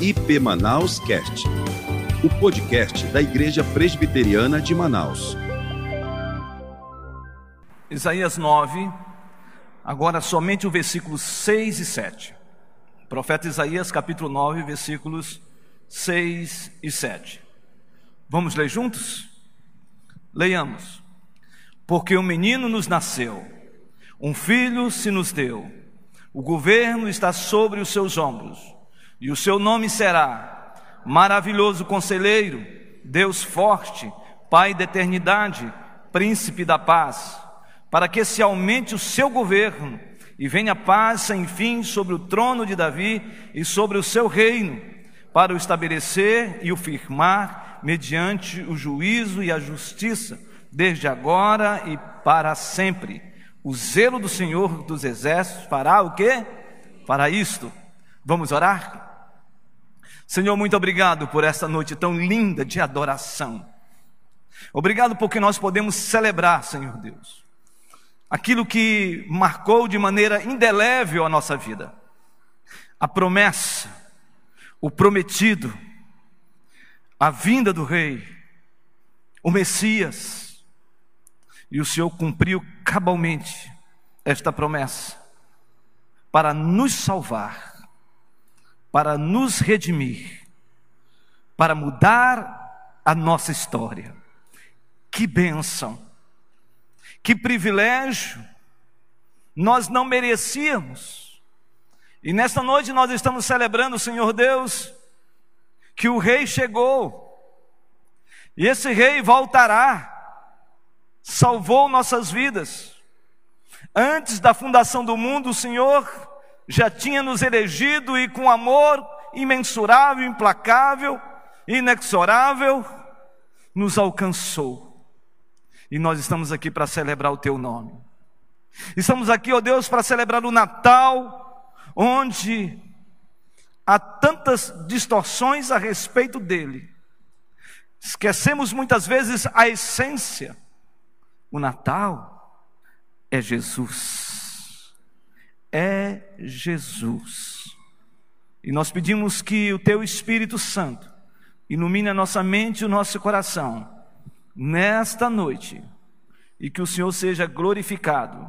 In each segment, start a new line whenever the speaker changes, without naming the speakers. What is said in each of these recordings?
IP Manaus Cast, o podcast da Igreja Presbiteriana de Manaus.
Isaías 9, agora somente o versículos 6 e 7. Profeta Isaías, capítulo 9, versículos 6 e 7. Vamos ler juntos? Leiamos. Porque um menino nos nasceu, um filho se nos deu, o governo está sobre os seus ombros, e o seu nome será Maravilhoso Conselheiro, Deus Forte, Pai da Eternidade, Príncipe da Paz, para que se aumente o seu governo e venha paz sem fim sobre o trono de Davi e sobre o seu reino, para o estabelecer e o firmar mediante o juízo e a justiça desde agora e para sempre. O zelo do Senhor dos Exércitos fará o quê? Para isto. Vamos orar? Senhor, muito obrigado por esta noite tão linda de adoração. Obrigado porque nós podemos celebrar, Senhor Deus, aquilo que marcou de maneira indelével a nossa vida. A promessa, o prometido, a vinda do Rei, o Messias e o Senhor cumpriu cabalmente esta promessa para nos salvar, para nos redimir, para mudar a nossa história. Que bênção, que privilégio, nós não merecíamos. E nesta noite nós estamos celebrando, Senhor Deus, que o Rei chegou, e esse Rei voltará salvou nossas vidas. Antes da fundação do mundo, o Senhor já tinha nos elegido e com amor imensurável, implacável, inexorável, nos alcançou. E nós estamos aqui para celebrar o teu nome. Estamos aqui, ó Deus, para celebrar o Natal, onde há tantas distorções a respeito dele. Esquecemos muitas vezes a essência o Natal é Jesus. É Jesus. E nós pedimos que o Teu Espírito Santo ilumine a nossa mente e o nosso coração nesta noite e que o Senhor seja glorificado,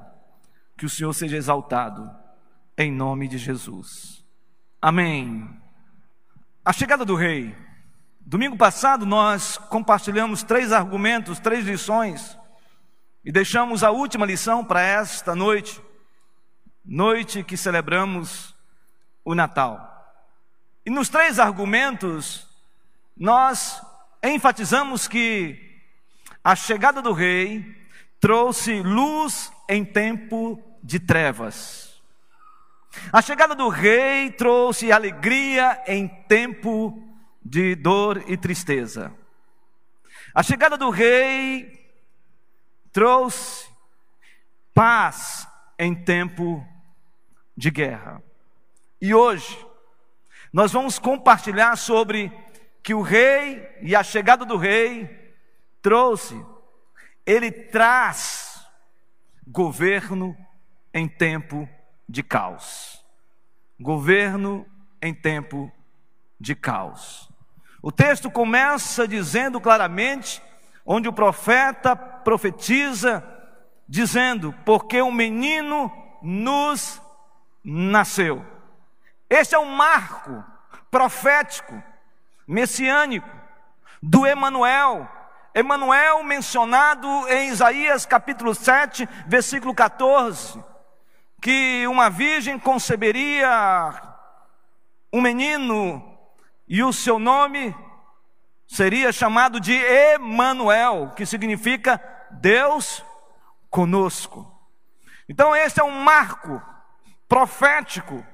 que o Senhor seja exaltado, em nome de Jesus. Amém. A chegada do Rei. Domingo passado nós compartilhamos três argumentos, três lições e deixamos a última lição para esta noite, noite que celebramos o Natal. E nos três argumentos, nós enfatizamos que a chegada do Rei trouxe luz em tempo de trevas. A chegada do Rei trouxe alegria em tempo de dor e tristeza. A chegada do Rei trouxe paz em tempo de guerra. E hoje, nós vamos compartilhar sobre que o rei e a chegada do rei trouxe, ele traz governo em tempo de caos. Governo em tempo de caos. O texto começa dizendo claramente onde o profeta profetiza, dizendo: Porque um menino nos nasceu. Este é um marco profético, messiânico, do Emanuel. Emanuel mencionado em Isaías capítulo 7, versículo 14, que uma virgem conceberia um menino e o seu nome seria chamado de Emanuel, que significa Deus conosco. Então esse é um marco profético,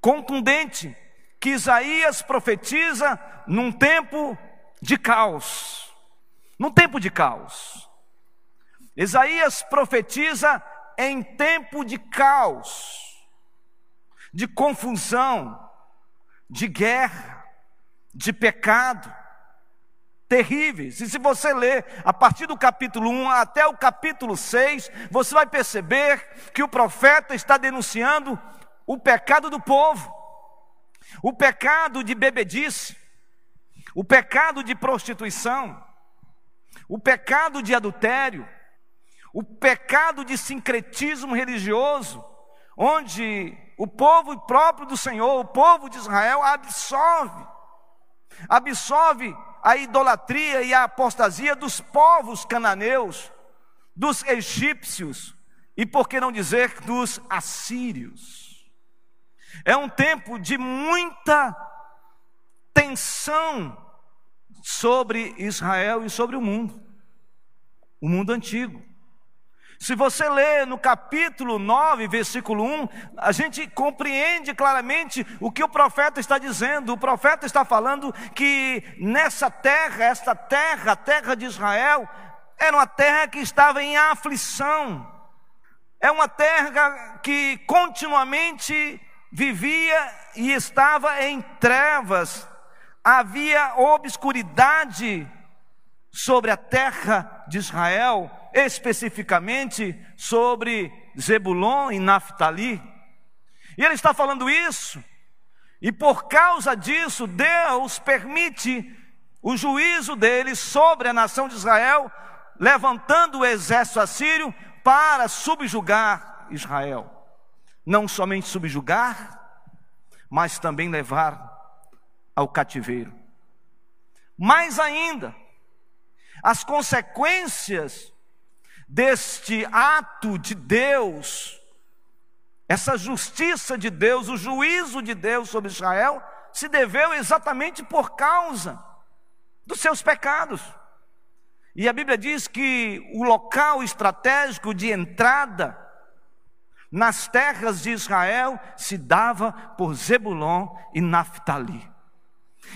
contundente, que Isaías profetiza num tempo de caos. Num tempo de caos. Isaías profetiza em tempo de caos, de confusão, de guerra, de pecado terríveis. E se você ler a partir do capítulo 1 até o capítulo 6, você vai perceber que o profeta está denunciando o pecado do povo. o pecado de bebedice, o pecado de prostituição, o pecado de adultério, o pecado de sincretismo religioso, onde o povo próprio do Senhor, o povo de Israel, absorve, absorve a idolatria e a apostasia dos povos cananeus, dos egípcios e, por que não dizer, dos assírios. É um tempo de muita tensão sobre Israel e sobre o mundo, o mundo antigo. Se você lê no capítulo 9, versículo 1, a gente compreende claramente o que o profeta está dizendo. O profeta está falando que nessa terra, esta terra, a terra de Israel, era uma terra que estava em aflição. É uma terra que continuamente vivia e estava em trevas. Havia obscuridade sobre a terra de Israel especificamente sobre Zebulon e Naphtali. E ele está falando isso, e por causa disso, Deus permite o juízo dele sobre a nação de Israel, levantando o exército assírio para subjugar Israel. Não somente subjugar, mas também levar ao cativeiro. Mais ainda, as consequências deste ato de Deus, essa justiça de Deus, o juízo de Deus sobre Israel, se deveu exatamente por causa dos seus pecados. E a Bíblia diz que o local estratégico de entrada nas terras de Israel se dava por Zebulon e Naphtali.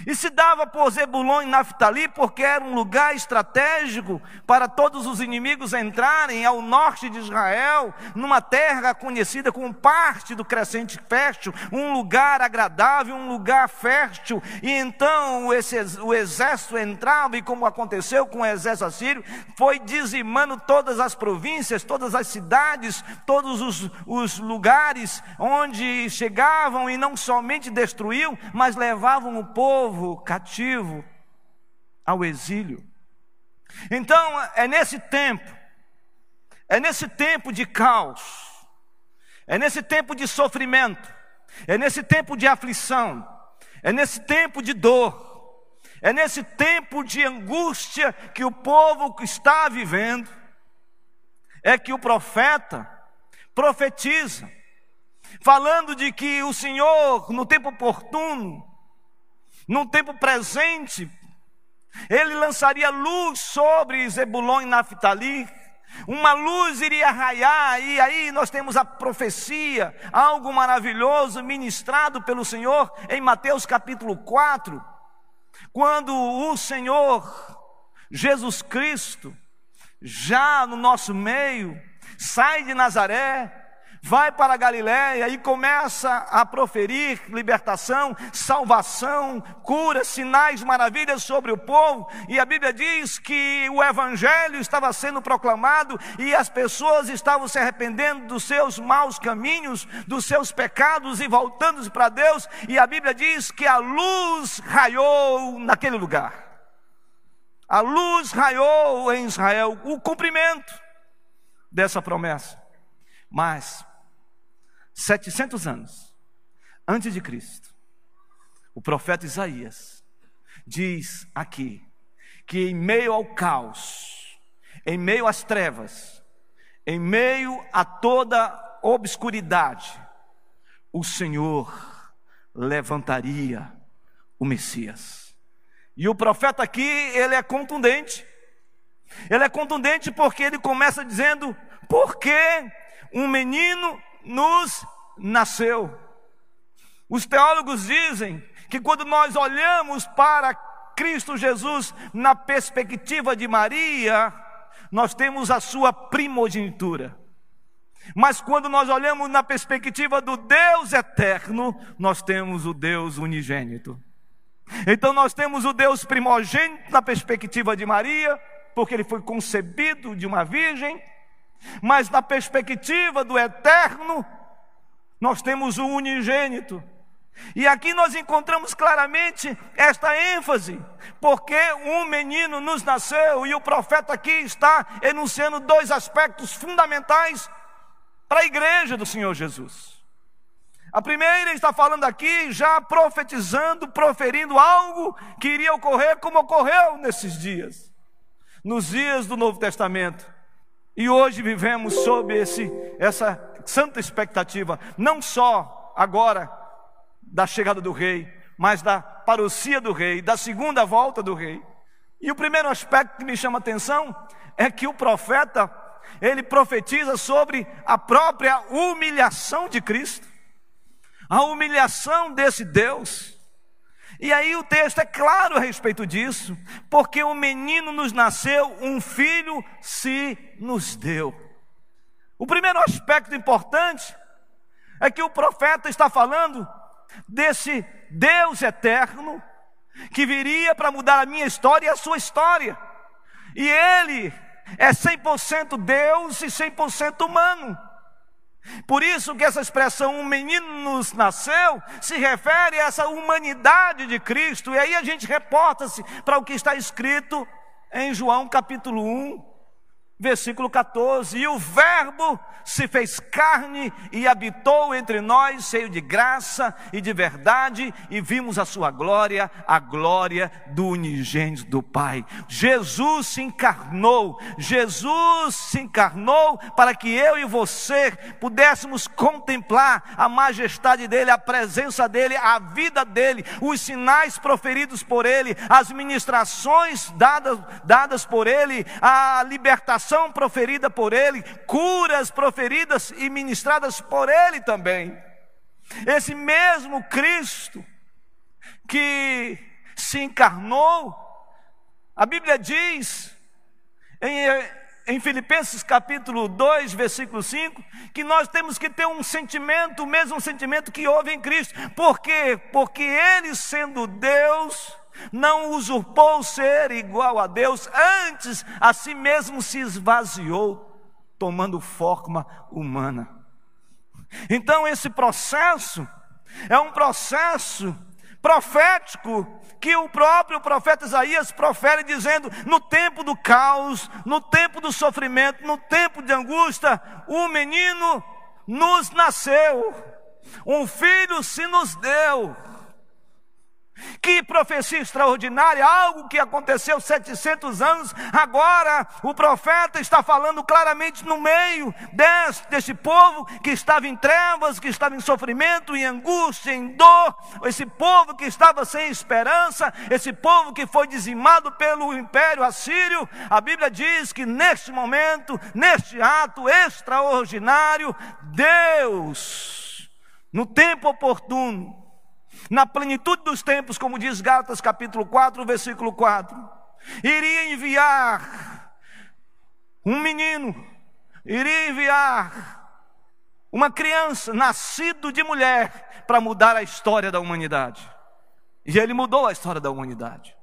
E se dava por Zebulon e Naftali porque era um lugar estratégico para todos os inimigos entrarem ao norte de Israel, numa terra conhecida como parte do crescente fértil, um lugar agradável, um lugar fértil. E então esse, o exército entrava, e como aconteceu com o exército assírio, foi dizimando todas as províncias, todas as cidades, todos os, os lugares onde chegavam e não somente destruíam, mas levavam o povo povo cativo ao exílio. Então, é nesse tempo, é nesse tempo de caos, é nesse tempo de sofrimento, é nesse tempo de aflição, é nesse tempo de dor, é nesse tempo de angústia que o povo está vivendo, é que o profeta profetiza, falando de que o Senhor, no tempo oportuno, num tempo presente, ele lançaria luz sobre Zebulon e Naphtali, uma luz iria raiar, e aí nós temos a profecia, algo maravilhoso ministrado pelo Senhor em Mateus capítulo 4, quando o Senhor Jesus Cristo, já no nosso meio, sai de Nazaré, vai para a Galiléia e começa a proferir libertação, salvação, cura, sinais, maravilhas sobre o povo. E a Bíblia diz que o evangelho estava sendo proclamado e as pessoas estavam se arrependendo dos seus maus caminhos, dos seus pecados e voltando para Deus. E a Bíblia diz que a luz raiou naquele lugar. A luz raiou em Israel, o cumprimento dessa promessa. Mas 700 anos antes de Cristo, o profeta Isaías diz aqui que em meio ao caos, em meio às trevas, em meio a toda obscuridade, o Senhor levantaria o Messias. E o profeta aqui, ele é contundente. Ele é contundente porque ele começa dizendo: porque um menino nos nasceu. Os teólogos dizem que quando nós olhamos para Cristo Jesus na perspectiva de Maria, nós temos a sua primogenitura. Mas quando nós olhamos na perspectiva do Deus eterno, nós temos o Deus unigênito. Então nós temos o Deus primogênito na perspectiva de Maria, porque ele foi concebido de uma virgem, mas na perspectiva do eterno, nós temos o unigênito, E aqui nós encontramos claramente esta ênfase, porque um menino nos nasceu e o profeta aqui está enunciando dois aspectos fundamentais para a igreja do Senhor Jesus. A primeira está falando aqui, já profetizando, proferindo algo que iria ocorrer como ocorreu nesses dias, nos dias do Novo Testamento. E hoje vivemos sob esse, essa santa expectativa, não só agora da chegada do rei, mas da parousia do rei, da segunda volta do rei. E o primeiro aspecto que me chama a atenção é que o profeta, ele profetiza sobre a própria humilhação de Cristo a humilhação desse Deus. E aí o texto é claro a respeito disso, porque o menino nos nasceu, um filho se nos deu. O primeiro aspecto importante é que o profeta está falando desse Deus eterno que viria para mudar a minha história e a sua história. E ele é 100% Deus e 100% humano. Por isso que essa expressão um menino nos nasceu se refere a essa humanidade de Cristo. E aí a gente reporta-se para o que está escrito em João capítulo 1, versículo 14: E o Verbo se fez carne e habitou entre nós, cheio de graça e de verdade, e vimos a sua glória, a glória do unigênito do Pai. Jesus se encarnou, Jesus se encarnou para que eu e você pudéssemos contemplar a majestade dele, a presença dele, a vida dele, os sinais proferidos por ele, as ministrações dadas, dadas por ele, a libertação proferida por Ele, curas proferidas e ministradas por Ele também. Esse mesmo Cristo que se encarnou, a Bíblia diz em, em Filipenses capítulo 2, versículo 5, que nós temos que ter um sentimento, o mesmo sentimento que houve em Cristo. Por quê? Porque Ele sendo Deus, não usurpou ser igual a Deus, antes a si mesmo se esvaziou, tomando forma humana. Então, esse processo é um processo profético que o próprio profeta Isaías profere, dizendo: no tempo do caos, no tempo do sofrimento, no tempo de angústia, o menino nos nasceu, um filho se nos deu que profecia extraordinária, algo que aconteceu 700 anos, agora o profeta está falando claramente no meio desse, desse povo que estava em trevas, que estava em sofrimento, em angústia, em dor, esse povo que estava sem esperança, esse povo que foi dizimado pelo império assírio. A Bíblia diz que neste momento, neste ato extraordinário, Deus, no tempo oportuno, na plenitude dos tempos, como diz Gálatas capítulo 4, versículo 4, iria enviar um menino, iria enviar uma criança nascido de mulher para mudar a história da humanidade. E ele mudou a história da humanidade.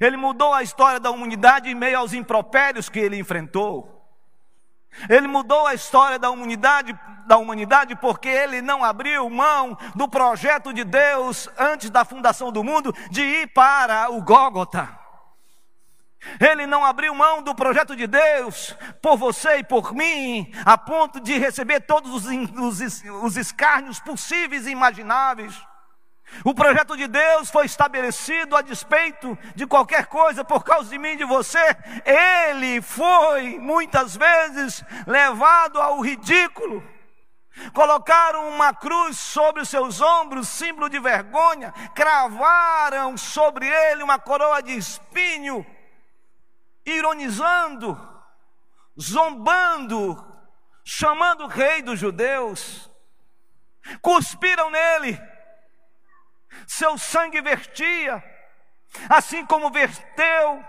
Ele mudou a história da humanidade em meio aos impropérios que ele enfrentou. Ele mudou a história da humanidade, da humanidade porque ele não abriu mão do projeto de Deus antes da fundação do mundo de ir para o Gólgota. Ele não abriu mão do projeto de Deus por você e por mim, a ponto de receber todos os, os, os escárnios possíveis e imagináveis. O projeto de Deus foi estabelecido a despeito de qualquer coisa por causa de mim e de você. Ele foi muitas vezes levado ao ridículo. Colocaram uma cruz sobre os seus ombros, símbolo de vergonha, cravaram sobre ele uma coroa de espinho, ironizando, zombando, chamando o rei dos judeus. Cuspiram nele seu sangue vertia, assim como verteu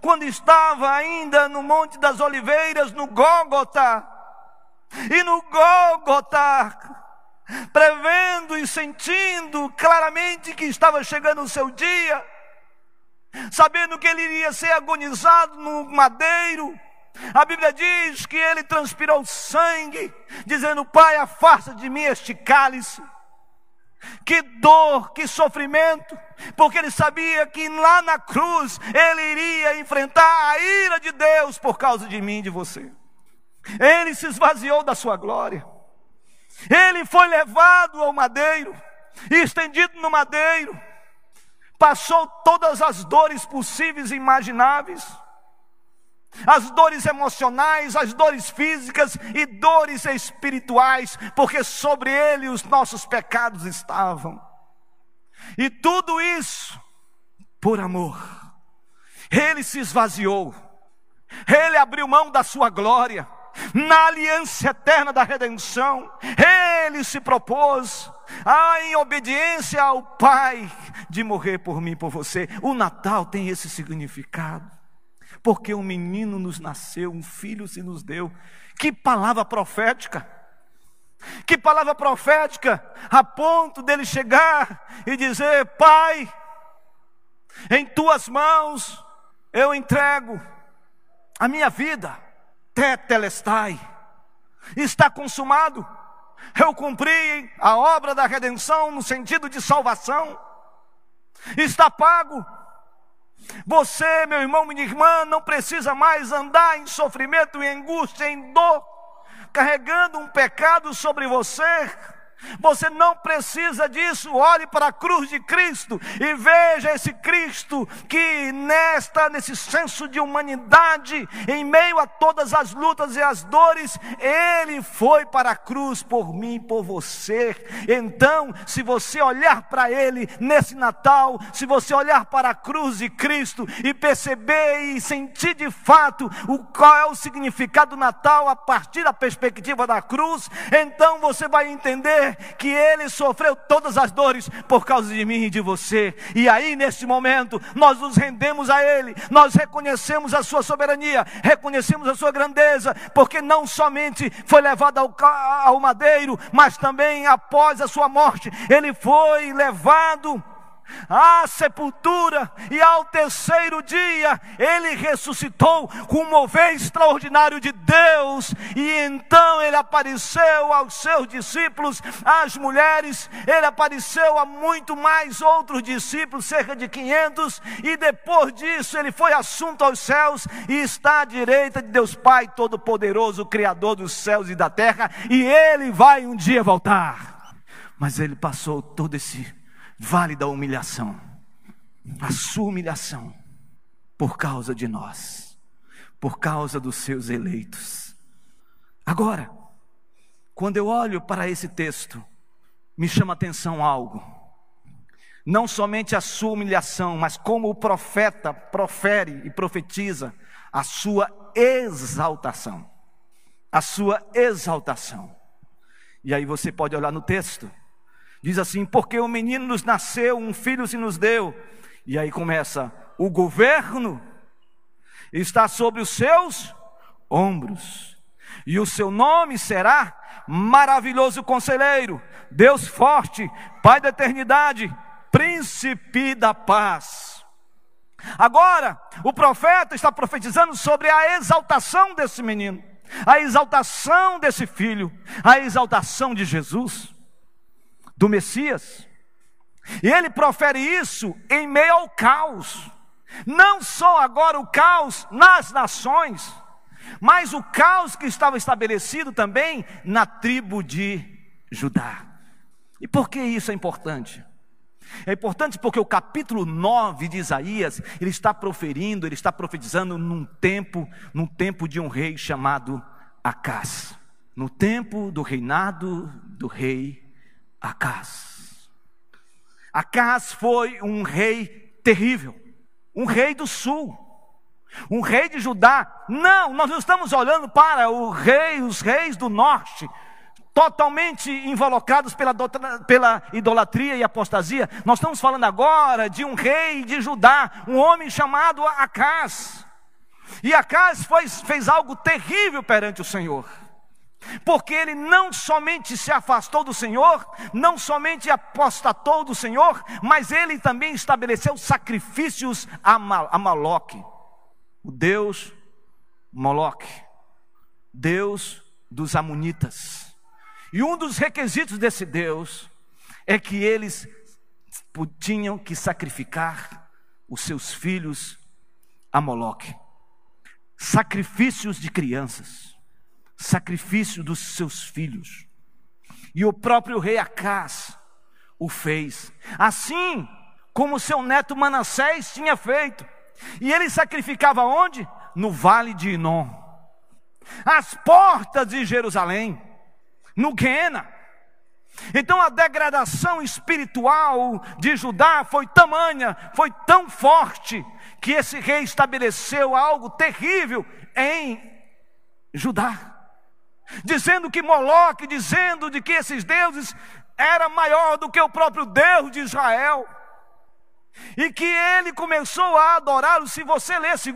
quando estava ainda no Monte das Oliveiras, no Gólgota. E no Gólgota, prevendo e sentindo claramente que estava chegando o seu dia, sabendo que ele iria ser agonizado no madeiro, a Bíblia diz que ele transpirou sangue, dizendo: Pai, afasta de mim este cálice. Que dor, que sofrimento, porque ele sabia que lá na cruz ele iria enfrentar a ira de Deus por causa de mim e de você. Ele se esvaziou da sua glória. Ele foi levado ao madeiro, estendido no madeiro, passou todas as dores possíveis e imagináveis as dores emocionais, as dores físicas e dores espirituais, porque sobre ele os nossos pecados estavam. E tudo isso por amor. Ele se esvaziou, ele abriu mão da sua glória, na aliança eterna da redenção, ele se propôs, ah, em obediência ao Pai, de morrer por mim, por você. O Natal tem esse significado porque um menino nos nasceu, um filho se nos deu. Que palavra profética! Que palavra profética, a ponto dele chegar e dizer: Pai, em tuas mãos eu entrego a minha vida, tetelestai, está consumado. Eu cumpri a obra da redenção no sentido de salvação, está pago. Você, meu irmão, minha irmã, não precisa mais andar em sofrimento, em angústia, em dor, carregando um pecado sobre você, você não precisa disso. Olhe para a cruz de Cristo e veja esse Cristo que nesta nesse senso de humanidade, em meio a todas as lutas e as dores, ele foi para a cruz por mim, por você. Então, se você olhar para ele nesse Natal, se você olhar para a cruz de Cristo e perceber e sentir de fato o qual é o significado do Natal a partir da perspectiva da cruz, então você vai entender que ele sofreu todas as dores por causa de mim e de você. E aí, neste momento, nós nos rendemos a ele, nós reconhecemos a sua soberania, reconhecemos a sua grandeza, porque não somente foi levado ao, ao madeiro, mas também após a sua morte, ele foi levado à sepultura, e ao terceiro dia ele ressuscitou com um mover extraordinário de Deus, e então ele apareceu aos seus discípulos, às mulheres, ele apareceu a muito mais outros discípulos, cerca de 500, e depois disso ele foi assunto aos céus e está à direita de Deus Pai Todo-Poderoso, Criador dos céus e da terra, e ele vai um dia voltar. Mas ele passou todo esse vale da humilhação, a sua humilhação, por causa de nós, por causa dos seus eleitos. Agora, quando eu olho para esse texto, me chama atenção algo. Não somente a sua humilhação, mas como o profeta profere e profetiza a sua exaltação. A sua exaltação. E aí você pode olhar no texto Diz assim: porque o menino nos nasceu, um filho se nos deu. E aí começa: o governo está sobre os seus ombros, e o seu nome será Maravilhoso Conselheiro, Deus Forte, Pai da Eternidade, Príncipe da Paz. Agora, o profeta está profetizando sobre a exaltação desse menino, a exaltação desse filho, a exaltação de Jesus do Messias. E ele profere isso em meio ao caos. Não só agora o caos nas nações, mas o caos que estava estabelecido também na tribo de Judá. E por que isso é importante? É importante porque o capítulo 9 de Isaías, ele está proferindo, ele está profetizando num tempo, num tempo de um rei chamado Acás. No tempo do reinado do rei Acas. Acas foi um rei terrível, um rei do sul, um rei de Judá. Não, nós não estamos olhando para o rei, os reis do norte, totalmente involucrados pela, pela idolatria e apostasia. Nós estamos falando agora de um rei de Judá, um homem chamado Acas. E Acas fez algo terrível perante o Senhor porque ele não somente se afastou do Senhor, não somente apostatou do Senhor, mas ele também estabeleceu sacrifícios a, Mal, a Maloque, o Deus Moloque, Deus dos Amonitas. E um dos requisitos desse Deus é que eles tinham que sacrificar os seus filhos a Moloque. Sacrifícios de crianças, sacrifício dos seus filhos. E o próprio rei Acás o fez, assim como seu neto Manassés tinha feito. E ele sacrificava onde? No vale de Inom, às portas de Jerusalém, no Guena. Então a degradação espiritual de Judá foi tamanha, foi tão forte, que esse rei estabeleceu algo terrível em Judá. Dizendo que Moloque, dizendo de que esses deuses era maior do que o próprio Deus de Israel e que ele começou a adorá-lo. Se você ler 2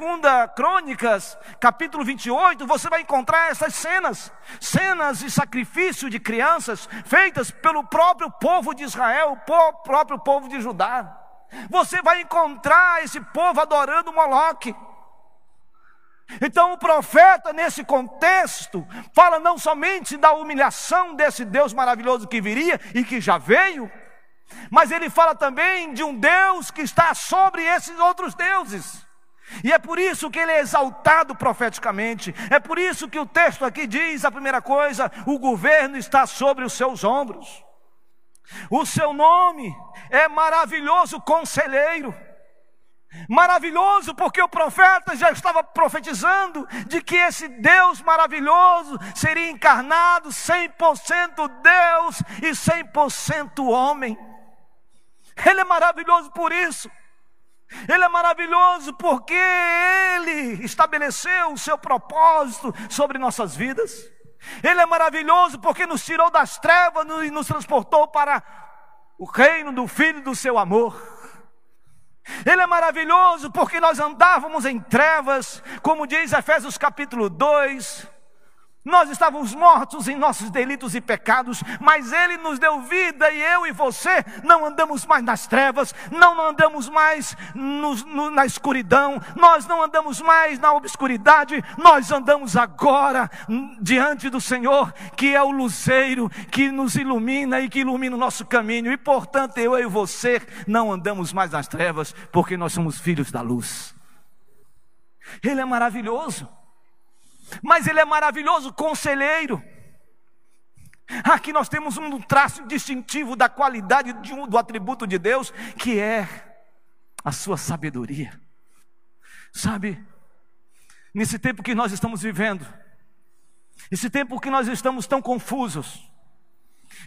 Crônicas, capítulo 28, você vai encontrar essas cenas, cenas de sacrifício de crianças feitas pelo próprio povo de Israel, o próprio povo de Judá. Você vai encontrar esse povo adorando Moloque. Então o profeta, nesse contexto, fala não somente da humilhação desse Deus maravilhoso que viria e que já veio, mas ele fala também de um Deus que está sobre esses outros deuses. E é por isso que ele é exaltado profeticamente. É por isso que o texto aqui diz a primeira coisa: o governo está sobre os seus ombros. O seu nome é maravilhoso conselheiro. Maravilhoso, porque o profeta já estava profetizando de que esse Deus maravilhoso seria encarnado 100% Deus e 100% homem. Ele é maravilhoso por isso. Ele é maravilhoso porque Ele estabeleceu o seu propósito sobre nossas vidas. Ele é maravilhoso porque nos tirou das trevas e nos transportou para o reino do Filho do seu amor. Ele é maravilhoso porque nós andávamos em trevas, como diz Efésios capítulo 2, nós estávamos mortos em nossos delitos e pecados, mas Ele nos deu vida e eu e você não andamos mais nas trevas, não andamos mais no, no, na escuridão, nós não andamos mais na obscuridade, nós andamos agora diante do Senhor, que é o luzeiro que nos ilumina e que ilumina o nosso caminho, e portanto eu e você não andamos mais nas trevas, porque nós somos filhos da luz. Ele é maravilhoso. Mas ele é maravilhoso conselheiro. Aqui nós temos um traço distintivo da qualidade um, do atributo de Deus, que é a sua sabedoria. Sabe, nesse tempo que nós estamos vivendo, esse tempo que nós estamos tão confusos,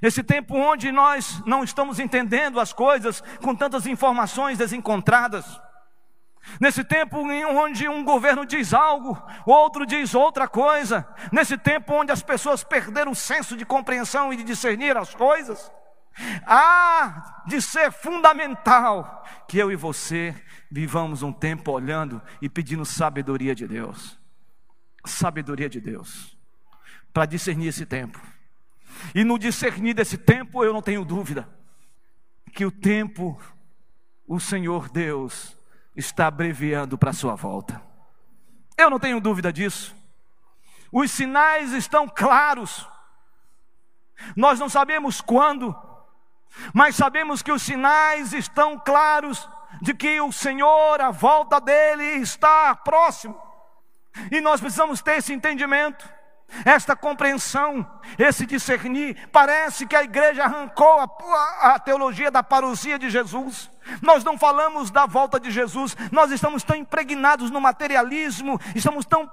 esse tempo onde nós não estamos entendendo as coisas com tantas informações desencontradas, Nesse tempo onde um governo diz algo, outro diz outra coisa, nesse tempo onde as pessoas perderam o senso de compreensão e de discernir as coisas, há de ser fundamental que eu e você vivamos um tempo olhando e pedindo sabedoria de Deus. Sabedoria de Deus, para discernir esse tempo. E no discernir desse tempo, eu não tenho dúvida que o tempo, o Senhor Deus, está abreviando para a sua volta. Eu não tenho dúvida disso. Os sinais estão claros. Nós não sabemos quando, mas sabemos que os sinais estão claros de que o Senhor, a volta dele está próximo. E nós precisamos ter esse entendimento, esta compreensão, esse discernir. Parece que a igreja arrancou a, a teologia da parousia de Jesus nós não falamos da volta de Jesus, nós estamos tão impregnados no materialismo, estamos tão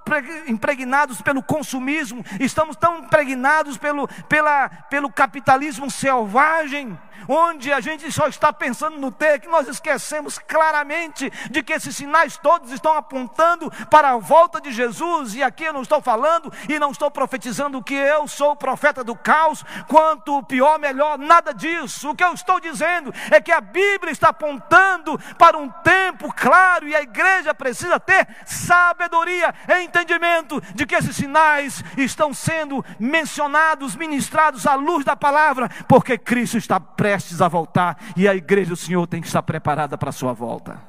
impregnados pelo consumismo, estamos tão impregnados pelo, pela, pelo capitalismo selvagem, onde a gente só está pensando no ter, que nós esquecemos claramente de que esses sinais todos estão apontando para a volta de Jesus, e aqui eu não estou falando e não estou profetizando que eu sou o profeta do caos, quanto pior, melhor, nada disso. O que eu estou dizendo é que a Bíblia está apontando para um tempo claro e a igreja precisa ter sabedoria e entendimento de que esses sinais estão sendo mencionados, ministrados à luz da palavra, porque Cristo está prestes a voltar e a igreja do Senhor tem que estar preparada para a sua volta.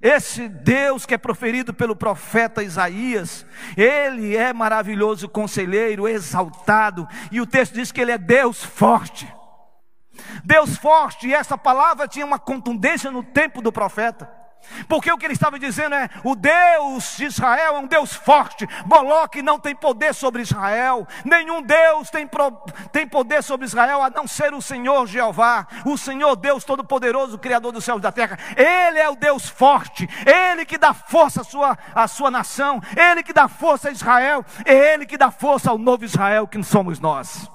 Esse Deus que é proferido pelo profeta Isaías, ele é maravilhoso conselheiro, exaltado, e o texto diz que ele é Deus forte. Deus forte, e essa palavra tinha uma contundência no tempo do profeta. Porque o que ele estava dizendo é: o Deus de Israel é um Deus forte. Moloque não tem poder sobre Israel. Nenhum Deus tem, pro, tem poder sobre Israel a não ser o Senhor Jeová, o Senhor Deus Todo-Poderoso, Criador dos céus e da terra. Ele é o Deus forte. Ele que dá força à sua, à sua nação. Ele que dá força a Israel. É Ele que dá força ao novo Israel que somos nós.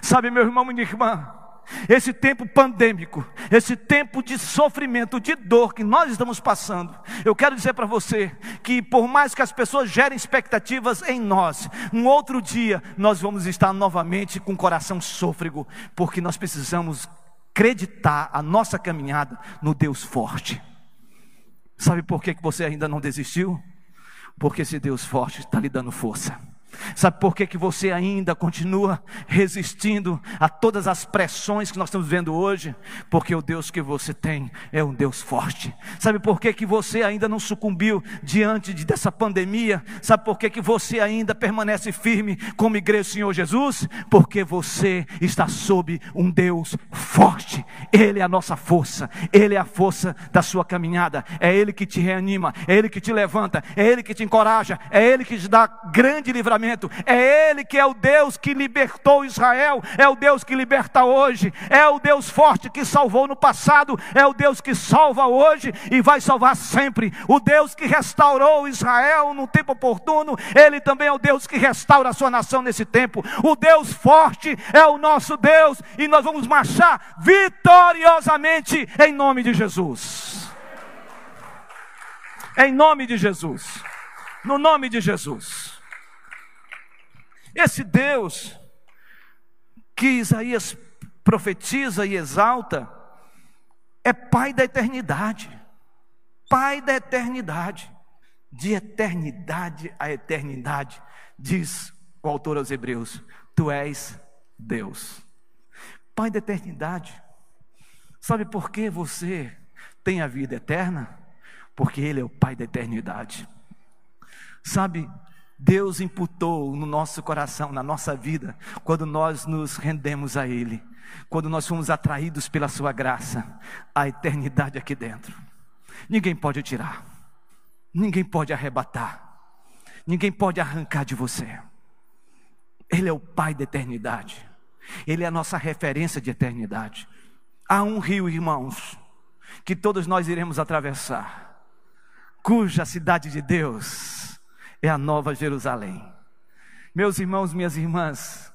Sabe, meu irmão minha irmã? Esse tempo pandêmico, esse tempo de sofrimento, de dor que nós estamos passando, eu quero dizer para você que, por mais que as pessoas gerem expectativas em nós, um outro dia nós vamos estar novamente com o coração sôfrego, porque nós precisamos acreditar a nossa caminhada no Deus forte. Sabe por que você ainda não desistiu? Porque esse Deus forte está lhe dando força. Sabe por que, que você ainda continua resistindo a todas as pressões que nós estamos vendo hoje? Porque o Deus que você tem é um Deus forte. Sabe por que, que você ainda não sucumbiu diante de, dessa pandemia? Sabe por que, que você ainda permanece firme como igreja do Senhor Jesus? Porque você está sob um Deus forte. Ele é a nossa força, Ele é a força da sua caminhada, é Ele que te reanima, é Ele que te levanta, é Ele que te encoraja, é Ele que te dá grande livramento é Ele que é o Deus que libertou Israel, é o Deus que liberta hoje, é o Deus forte que salvou no passado, é o Deus que salva hoje e vai salvar sempre. O Deus que restaurou Israel no tempo oportuno, Ele também é o Deus que restaura a sua nação nesse tempo. O Deus forte é o nosso Deus e nós vamos marchar vitoriosamente em nome de Jesus. Em nome de Jesus. No nome de Jesus. Esse Deus que Isaías profetiza e exalta é Pai da eternidade. Pai da eternidade. De eternidade a eternidade, diz o autor aos Hebreus: Tu és Deus. Pai da eternidade. Sabe por que você tem a vida eterna? Porque Ele é o Pai da eternidade. Sabe, Deus imputou no nosso coração, na nossa vida, quando nós nos rendemos a Ele, quando nós fomos atraídos pela Sua graça, a eternidade aqui dentro. Ninguém pode tirar, ninguém pode arrebatar, ninguém pode arrancar de você. Ele é o Pai da eternidade, Ele é a nossa referência de eternidade. Há um rio, irmãos, que todos nós iremos atravessar, cuja cidade de Deus é a nova Jerusalém. Meus irmãos, minhas irmãs,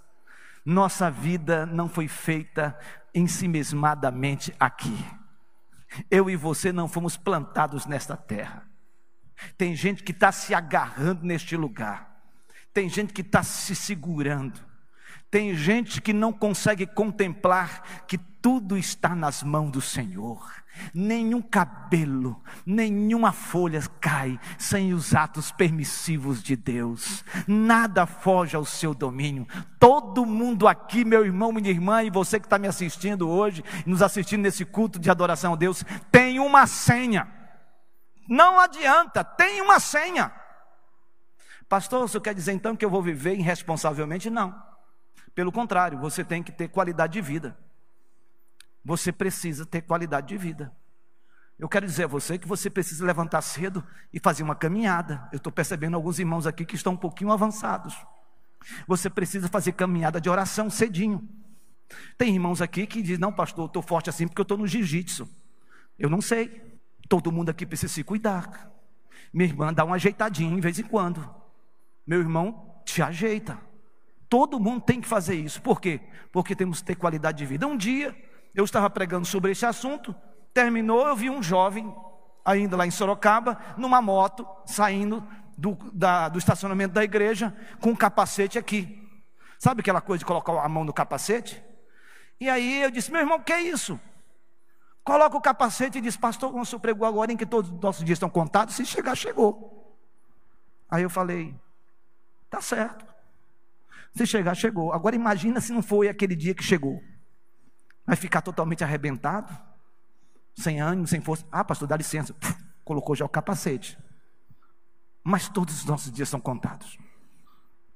nossa vida não foi feita ensimesmadamente aqui. Eu e você não fomos plantados nesta terra. Tem gente que está se agarrando neste lugar. Tem gente que está se segurando. Tem gente que não consegue contemplar que tudo está nas mãos do Senhor. Nenhum cabelo, nenhuma folha cai sem os atos permissivos de Deus. Nada foge ao seu domínio. Todo mundo aqui, meu irmão, minha irmã, e você que está me assistindo hoje, nos assistindo nesse culto de adoração a Deus, tem uma senha. Não adianta, tem uma senha. Pastor, você quer dizer então que eu vou viver irresponsavelmente? Não. Pelo contrário, você tem que ter qualidade de vida você precisa ter qualidade de vida. Eu quero dizer a você que você precisa levantar cedo e fazer uma caminhada. Eu estou percebendo alguns irmãos aqui que estão um pouquinho avançados. Você precisa fazer caminhada de oração cedinho. Tem irmãos aqui que dizem: Não, pastor, eu estou forte assim porque eu estou no jiu-jitsu. Eu não sei. Todo mundo aqui precisa se cuidar. Minha irmã dá uma ajeitadinha em vez em quando. Meu irmão te ajeita. Todo mundo tem que fazer isso. Por quê? Porque temos que ter qualidade de vida. Um dia eu estava pregando sobre esse assunto, terminou, eu vi um jovem, ainda lá em Sorocaba, numa moto, saindo do, da, do estacionamento da igreja, com um capacete aqui. Sabe aquela coisa de colocar a mão no capacete? E aí eu disse, meu irmão, o que é isso? Coloca o capacete e diz, pastor, como o senhor pregou agora em que todos os nossos dias estão contados, se chegar, chegou. Aí eu falei, tá certo. Se chegar, chegou. Agora imagina se não foi aquele dia que chegou. Vai ficar totalmente arrebentado, sem ânimo, sem força. Ah, pastor, dá licença. Puf, colocou já o capacete. Mas todos os nossos dias são contados.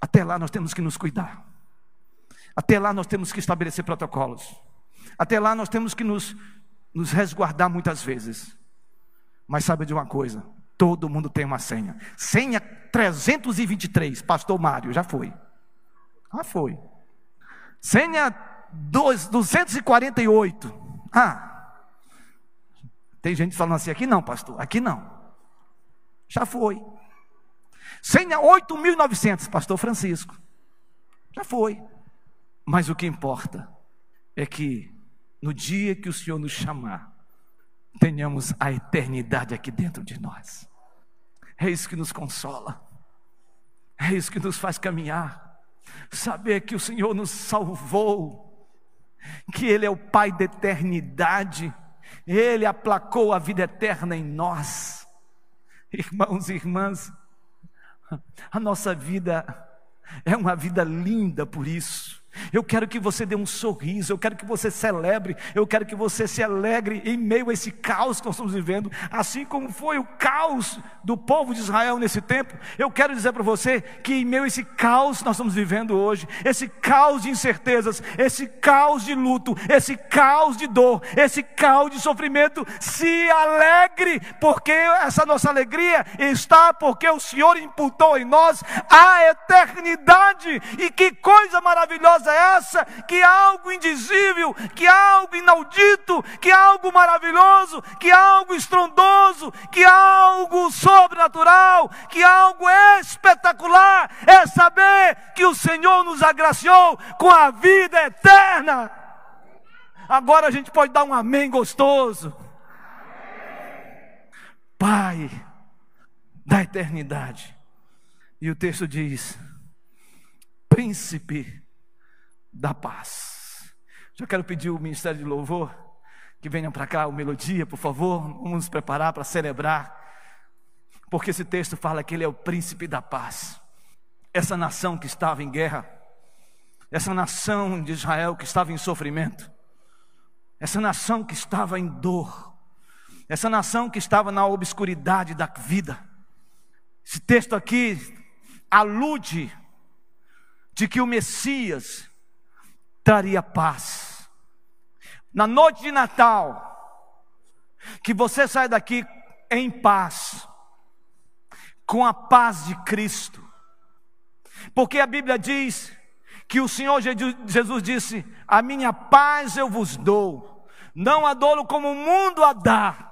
Até lá nós temos que nos cuidar. Até lá nós temos que estabelecer protocolos. Até lá nós temos que nos, nos resguardar muitas vezes. Mas sabe de uma coisa? Todo mundo tem uma senha. Senha 323, Pastor Mário, já foi. Já foi. Senha 248. Ah. Tem gente falando assim, aqui não, pastor, aqui não. Já foi. Senha 8.900, pastor Francisco. Já foi. Mas o que importa é que no dia que o Senhor nos chamar, tenhamos a eternidade aqui dentro de nós. É isso que nos consola. É isso que nos faz caminhar. Saber que o Senhor nos salvou, que Ele é o Pai da eternidade, Ele aplacou a vida eterna em nós. Irmãos e irmãs, a nossa vida é uma vida linda por isso. Eu quero que você dê um sorriso, eu quero que você celebre, eu quero que você se alegre em meio a esse caos que nós estamos vivendo, assim como foi o caos do povo de Israel nesse tempo. Eu quero dizer para você que em meio a esse caos que nós estamos vivendo hoje, esse caos de incertezas, esse caos de luto, esse caos de dor, esse caos de sofrimento, se alegre, porque essa nossa alegria está porque o Senhor imputou em nós a eternidade, e que coisa maravilhosa é essa? Que algo indizível, que algo inaudito, que algo maravilhoso, que algo estrondoso, que algo sobrenatural, que algo espetacular é saber que o Senhor nos agraciou com a vida eterna. Agora a gente pode dar um amém gostoso. Pai da eternidade. E o texto diz: Príncipe da paz. Já quero pedir o Ministério de Louvor que venham para cá, o Melodia, por favor, vamos nos preparar para celebrar, porque esse texto fala que ele é o príncipe da paz. Essa nação que estava em guerra, essa nação de Israel que estava em sofrimento, essa nação que estava em dor, essa nação que estava na obscuridade da vida. Esse texto aqui alude de que o Messias traria paz. Na noite de Natal, que você sai daqui em paz, com a paz de Cristo, porque a Bíblia diz que o Senhor Jesus disse: A minha paz eu vos dou, não a dou como o mundo a dá.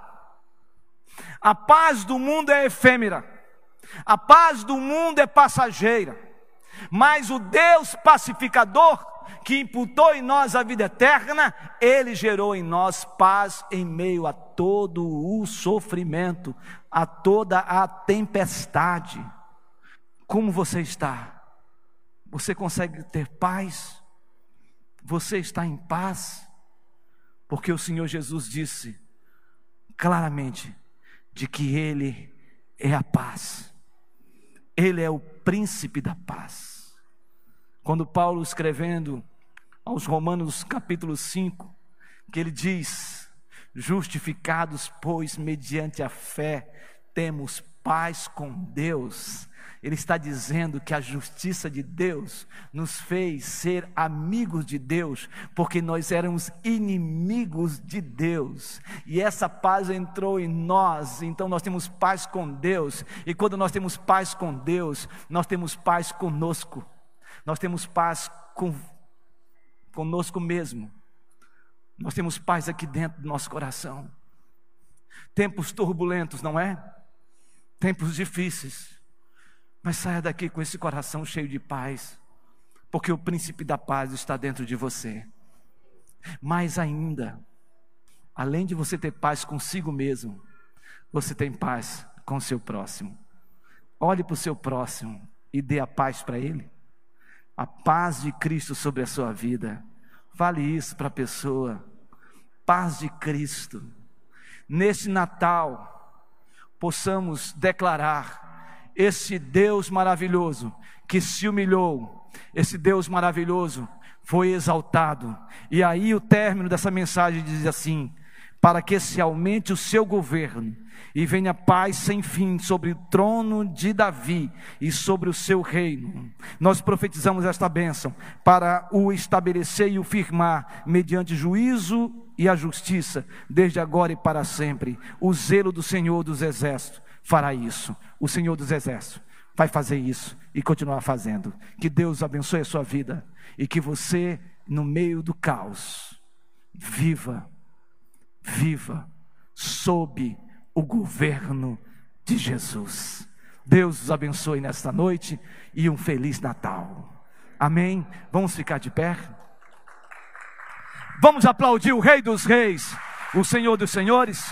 A paz do mundo é efêmera, a paz do mundo é passageira, mas o Deus pacificador que imputou em nós a vida eterna, ele gerou em nós paz em meio a todo o sofrimento, a toda a tempestade. Como você está? Você consegue ter paz? Você está em paz? Porque o Senhor Jesus disse claramente de que Ele é a paz, Ele é o príncipe da paz. Quando Paulo escrevendo aos Romanos capítulo 5, que ele diz: Justificados, pois, mediante a fé, temos paz com Deus. Ele está dizendo que a justiça de Deus nos fez ser amigos de Deus, porque nós éramos inimigos de Deus, e essa paz entrou em nós, então nós temos paz com Deus, e quando nós temos paz com Deus, nós temos paz conosco. Nós temos paz com, conosco mesmo. Nós temos paz aqui dentro do nosso coração. Tempos turbulentos, não é? Tempos difíceis. Mas saia daqui com esse coração cheio de paz, porque o príncipe da paz está dentro de você. Mais ainda, além de você ter paz consigo mesmo, você tem paz com o seu próximo. Olhe para o seu próximo e dê a paz para ele a paz de Cristo sobre a sua vida. Fale isso para a pessoa. Paz de Cristo. Neste Natal, possamos declarar esse Deus maravilhoso que se humilhou, esse Deus maravilhoso foi exaltado. E aí o término dessa mensagem diz assim: para que se aumente o seu governo e venha paz sem fim sobre o trono de Davi e sobre o seu reino. Nós profetizamos esta bênção para o estabelecer e o firmar mediante juízo e a justiça, desde agora e para sempre. O zelo do Senhor dos Exércitos fará isso. O Senhor dos Exércitos vai fazer isso e continuar fazendo. Que Deus abençoe a sua vida e que você, no meio do caos, viva, viva sob o governo de Jesus. Deus os abençoe nesta noite e um feliz Natal. Amém? Vamos ficar de pé? Vamos aplaudir o Rei dos Reis, o Senhor dos Senhores.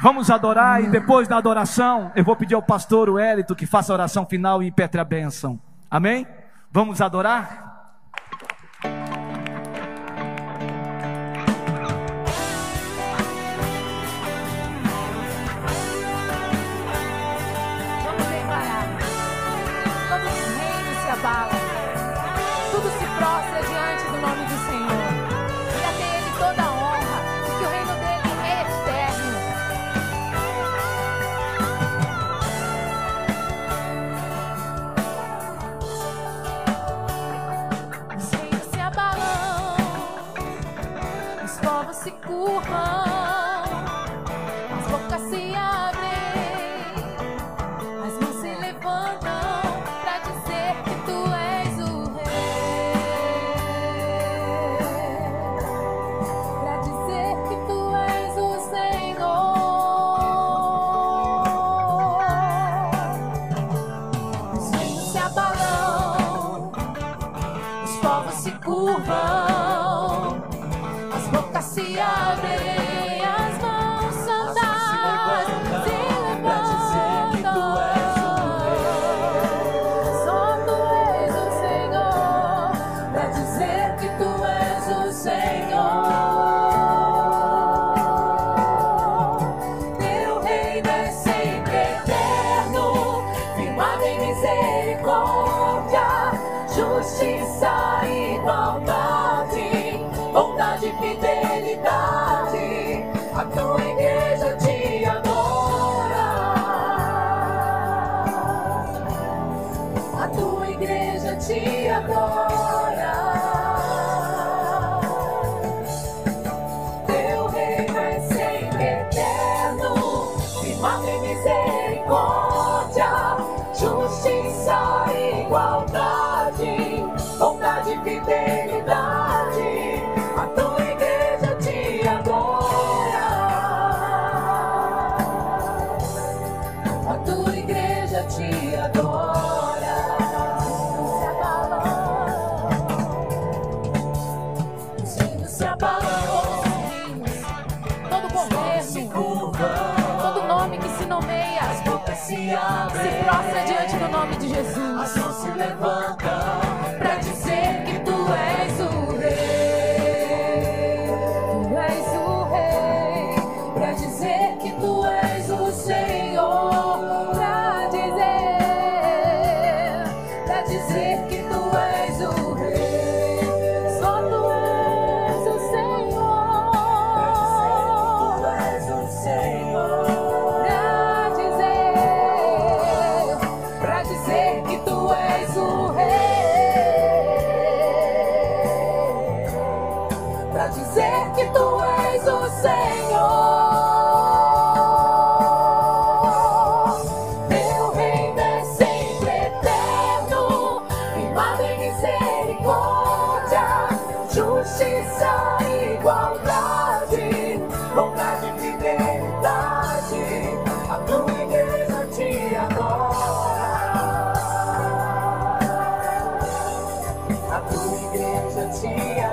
Vamos adorar e depois da adoração, eu vou pedir ao pastor Wellington que faça a oração final e impetre a bênção. Amém? Vamos adorar?
Fidelidade, a tua igreja te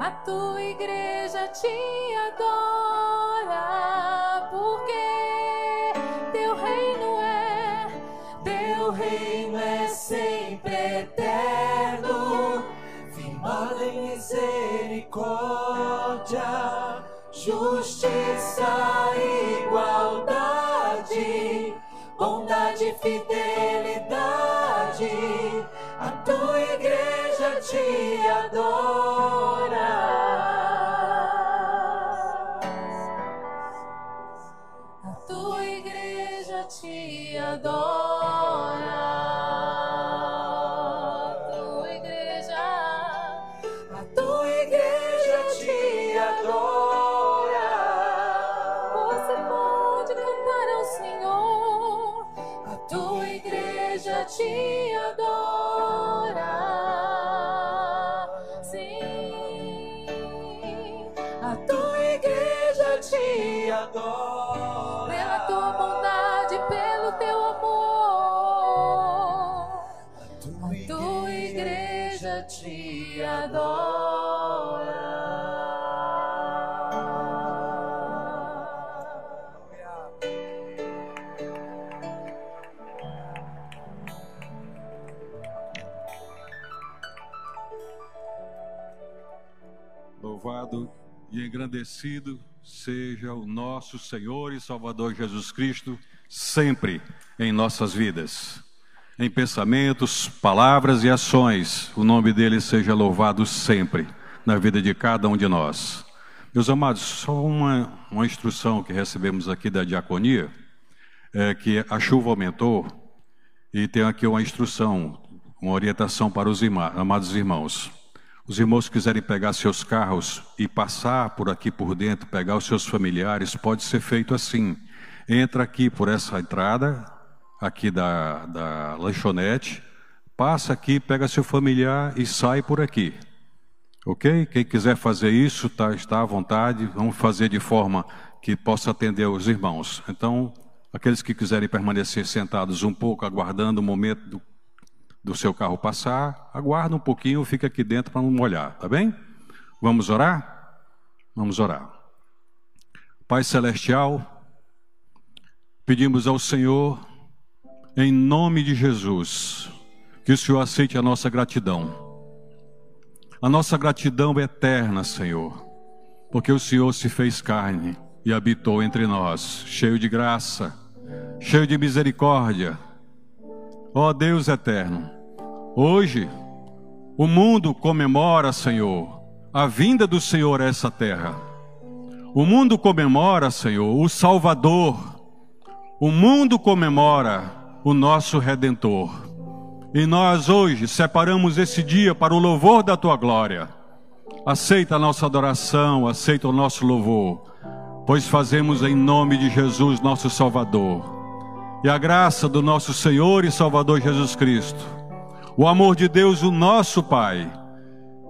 A tua igreja te adora, porque teu reino é, teu reino é sempre eterno, firmado em misericórdia, justiça igualdade, bondade e fidelidade. Te adora.
Louvado e engrandecido seja o nosso Senhor e Salvador Jesus Cristo, sempre em nossas vidas. Em pensamentos, palavras e ações, o nome dele seja louvado sempre na vida de cada um de nós. Meus amados, só uma, uma instrução que recebemos aqui da diaconia, é que a chuva aumentou e tem aqui uma instrução, uma orientação para os irmã, amados irmãos. Os irmãos quiserem pegar seus carros e passar por aqui por dentro, pegar os seus familiares, pode ser feito assim. Entra aqui por essa entrada, aqui da, da lanchonete, passa aqui, pega seu familiar e sai por aqui. Ok? Quem quiser fazer isso, tá, está à vontade. Vamos fazer de forma que possa atender os irmãos. Então, aqueles que quiserem permanecer sentados um pouco, aguardando o momento do do seu carro passar, aguarda um pouquinho, fica aqui dentro para não molhar, tá bem? Vamos orar? Vamos orar. Pai Celestial, pedimos ao Senhor, em nome de Jesus, que o Senhor aceite a nossa gratidão. A nossa gratidão é eterna, Senhor, porque o Senhor se fez carne e habitou entre nós, cheio de graça, cheio de misericórdia Ó Deus eterno, hoje o mundo comemora, Senhor, a vinda do Senhor a essa terra. O mundo comemora, Senhor, o Salvador. O mundo comemora o nosso Redentor. E nós hoje separamos esse dia para o louvor da tua glória. Aceita a nossa adoração, aceita o nosso louvor, pois fazemos em nome de Jesus, nosso Salvador e a graça do nosso Senhor e Salvador Jesus Cristo, o amor de Deus, o nosso Pai,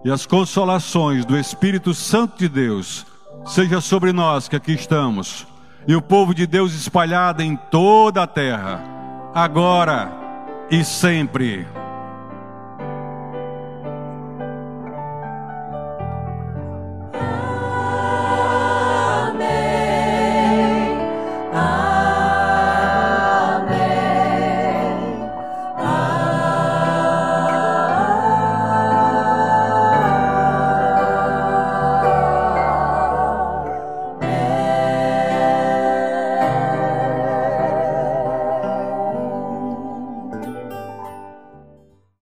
e as consolações do Espírito Santo de Deus, seja sobre nós que aqui estamos, e o povo de Deus espalhado em toda a terra, agora e sempre.